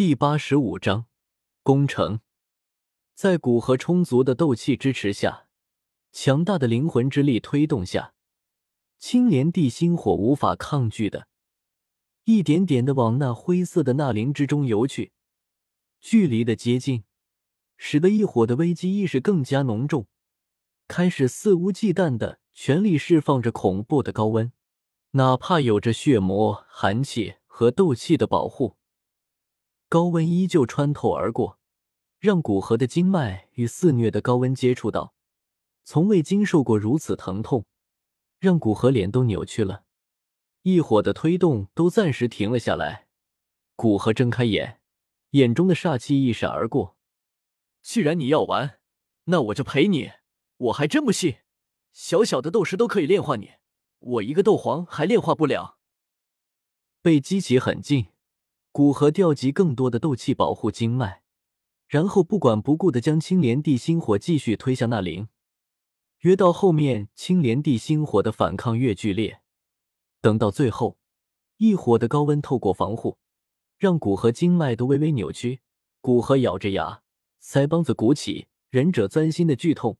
第八十五章攻城。在古河充足的斗气支持下，强大的灵魂之力推动下，青莲地心火无法抗拒的，一点点的往那灰色的纳灵之中游去。距离的接近，使得异火的危机意识更加浓重，开始肆无忌惮的全力释放着恐怖的高温，哪怕有着血魔寒气和斗气的保护。高温依旧穿透而过，让古河的经脉与肆虐的高温接触到，从未经受过如此疼痛，让古河脸都扭曲了。异火的推动都暂时停了下来，古河睁开眼，眼中的煞气一闪而过。既然你要玩，那我就陪你。我还真不信，小小的斗师都可以炼化你，我一个斗皇还炼化不了。被激起很近。古河调集更多的斗气保护经脉，然后不管不顾的将青莲地心火继续推向那灵。越到后面，青莲地心火的反抗越剧烈。等到最后，一火的高温透过防护，让古河经脉都微微扭曲。古河咬着牙，腮帮子鼓起，忍者钻心的剧痛。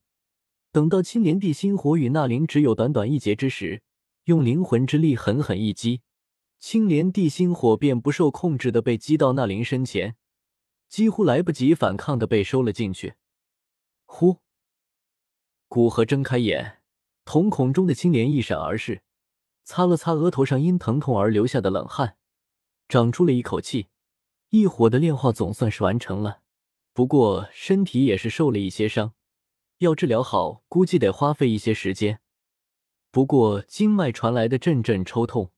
等到青莲地心火与那灵只有短短一截之时，用灵魂之力狠狠一击。青莲地心火便不受控制的被击到那灵身前，几乎来不及反抗的被收了进去。呼！古河睁开眼，瞳孔中的青莲一闪而逝，擦了擦额头上因疼痛而留下的冷汗，长出了一口气。异火的炼化总算是完成了，不过身体也是受了一些伤，要治疗好，估计得花费一些时间。不过经脉传来的阵阵抽痛。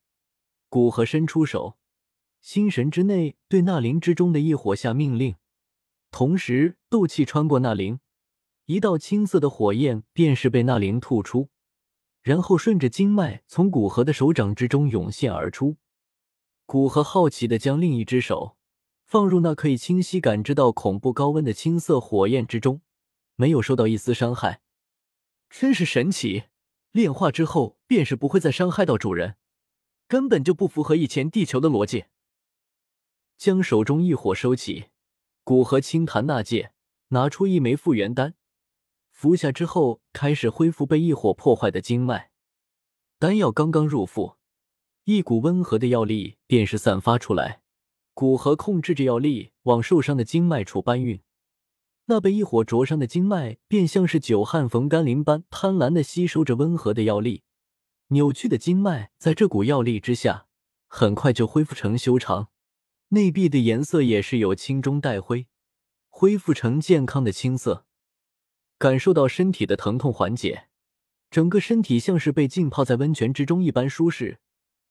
古河伸出手，心神之内对那灵之中的异火下命令，同时斗气穿过那灵，一道青色的火焰便是被那灵吐出，然后顺着经脉从古河的手掌之中涌现而出。古河好奇的将另一只手放入那可以清晰感知到恐怖高温的青色火焰之中，没有受到一丝伤害，真是神奇！炼化之后便是不会再伤害到主人。根本就不符合以前地球的逻辑。将手中异火收起，古河轻弹纳戒，拿出一枚复原丹，服下之后开始恢复被异火破坏的经脉。丹药刚刚入腹，一股温和的药力便是散发出来。古河控制着药力往受伤的经脉处搬运，那被异火灼伤的经脉便像是久旱逢甘霖般贪婪的吸收着温和的药力。扭曲的经脉在这股药力之下，很快就恢复成修长，内壁的颜色也是有青中带灰，恢复成健康的青色。感受到身体的疼痛缓解，整个身体像是被浸泡在温泉之中一般舒适。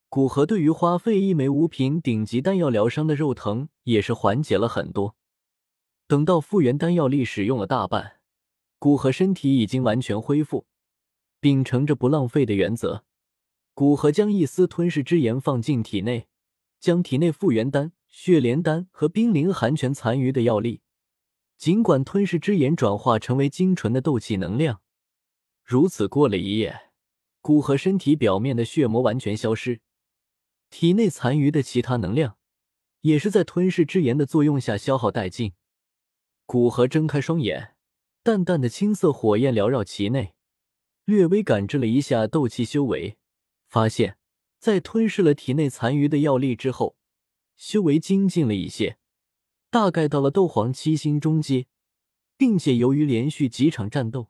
古河对于花费一枚五品顶级丹药疗伤的肉疼也是缓解了很多。等到复原丹药力使用了大半，古河身体已经完全恢复，秉承着不浪费的原则。古河将一丝吞噬之炎放进体内，将体内复原丹、血莲丹和冰灵寒泉残余的药力，尽管吞噬之炎转化成为精纯的斗气能量。如此过了一夜，古河身体表面的血魔完全消失，体内残余的其他能量也是在吞噬之炎的作用下消耗殆尽。古河睁开双眼，淡淡的青色火焰缭绕其内，略微感知了一下斗气修为。发现，在吞噬了体内残余的药力之后，修为精进了一些，大概到了斗皇七星中阶，并且由于连续几场战斗，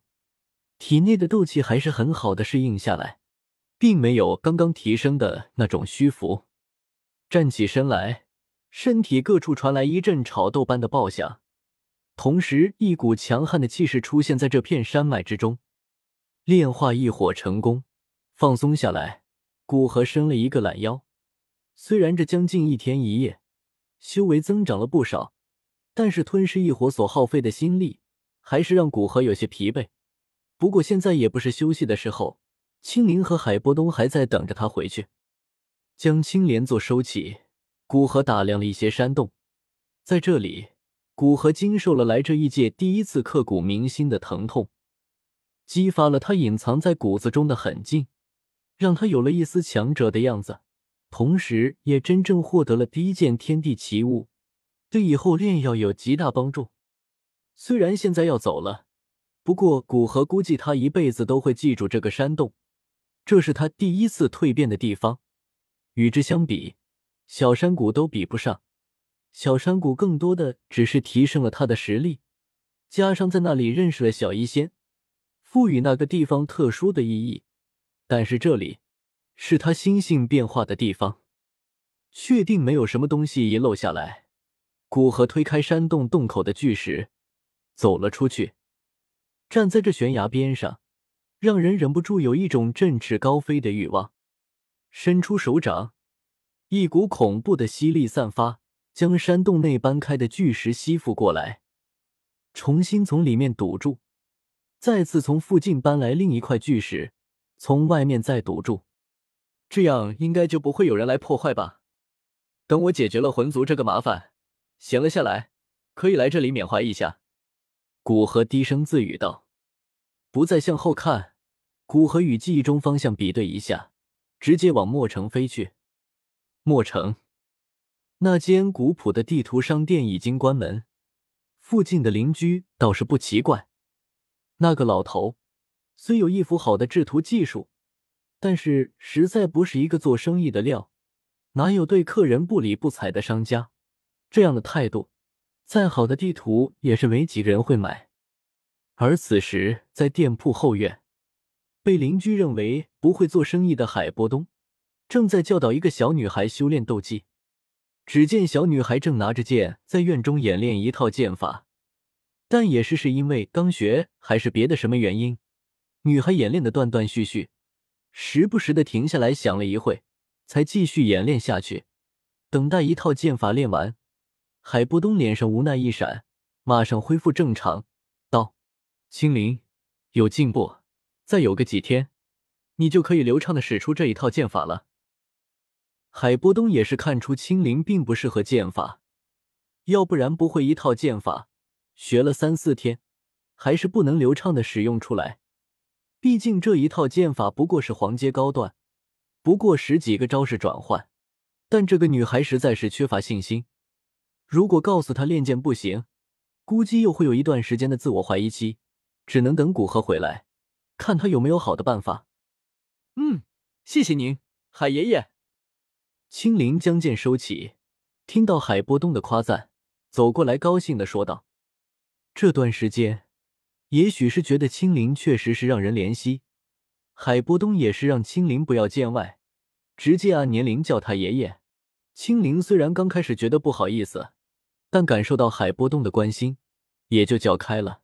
体内的斗气还是很好的适应下来，并没有刚刚提升的那种虚浮。站起身来，身体各处传来一阵炒豆般的爆响，同时一股强悍的气势出现在这片山脉之中，炼化异火成功，放松下来。古河伸了一个懒腰，虽然这将近一天一夜，修为增长了不少，但是吞噬异火所耗费的心力，还是让古河有些疲惫。不过现在也不是休息的时候，青灵和海波东还在等着他回去。将青莲座收起，古河打量了一些山洞，在这里，古河经受了来这一界第一次刻骨铭心的疼痛，激发了他隐藏在骨子中的狠劲。让他有了一丝强者的样子，同时也真正获得了第一件天地奇物对以后炼药有极大帮助。虽然现在要走了，不过古河估计他一辈子都会记住这个山洞，这是他第一次蜕变的地方。与之相比，小山谷都比不上。小山谷更多的只是提升了他的实力，加上在那里认识了小医仙，赋予那个地方特殊的意义。但是这里是他心性变化的地方，确定没有什么东西遗漏下来。古河推开山洞洞口的巨石，走了出去，站在这悬崖边上，让人忍不住有一种振翅高飞的欲望。伸出手掌，一股恐怖的吸力散发。将山洞内搬开的巨石吸附过来，重新从里面堵住，再次从附近搬来另一块巨石，从外面再堵住，这样应该就不会有人来破坏吧？等我解决了魂族这个麻烦，闲了下来，可以来这里缅怀一下。古河低声自语道，不再向后看。古河与记忆中方向比对一下，直接往墨城飞去。墨城。那间古朴的地图商店已经关门，附近的邻居倒是不奇怪。那个老头虽有一副好的制图技术，但是实在不是一个做生意的料，哪有对客人不理不睬的商家？这样的态度，再好的地图也是没几个人会买。而此时，在店铺后院，被邻居认为不会做生意的海波东，正在教导一个小女孩修炼斗技。只见小女孩正拿着剑在院中演练一套剑法，但也是是因为刚学还是别的什么原因，女孩演练的断断续续，时不时的停下来想了一会，才继续演练下去。等待一套剑法练完，海波东脸上无奈一闪，马上恢复正常，道：“青灵，有进步，再有个几天，你就可以流畅的使出这一套剑法了。”海波东也是看出青灵并不适合剑法，要不然不会一套剑法学了三四天，还是不能流畅的使用出来。毕竟这一套剑法不过是黄阶高段，不过十几个招式转换。但这个女孩实在是缺乏信心，如果告诉她练剑不行，估计又会有一段时间的自我怀疑期。只能等古河回来，看他有没有好的办法。嗯，谢谢您，海爷爷。青灵将剑收起，听到海波东的夸赞，走过来高兴的说道：“这段时间，也许是觉得青灵确实是让人怜惜，海波东也是让青灵不要见外，直接按年龄叫他爷爷。青灵虽然刚开始觉得不好意思，但感受到海波东的关心，也就叫开了。”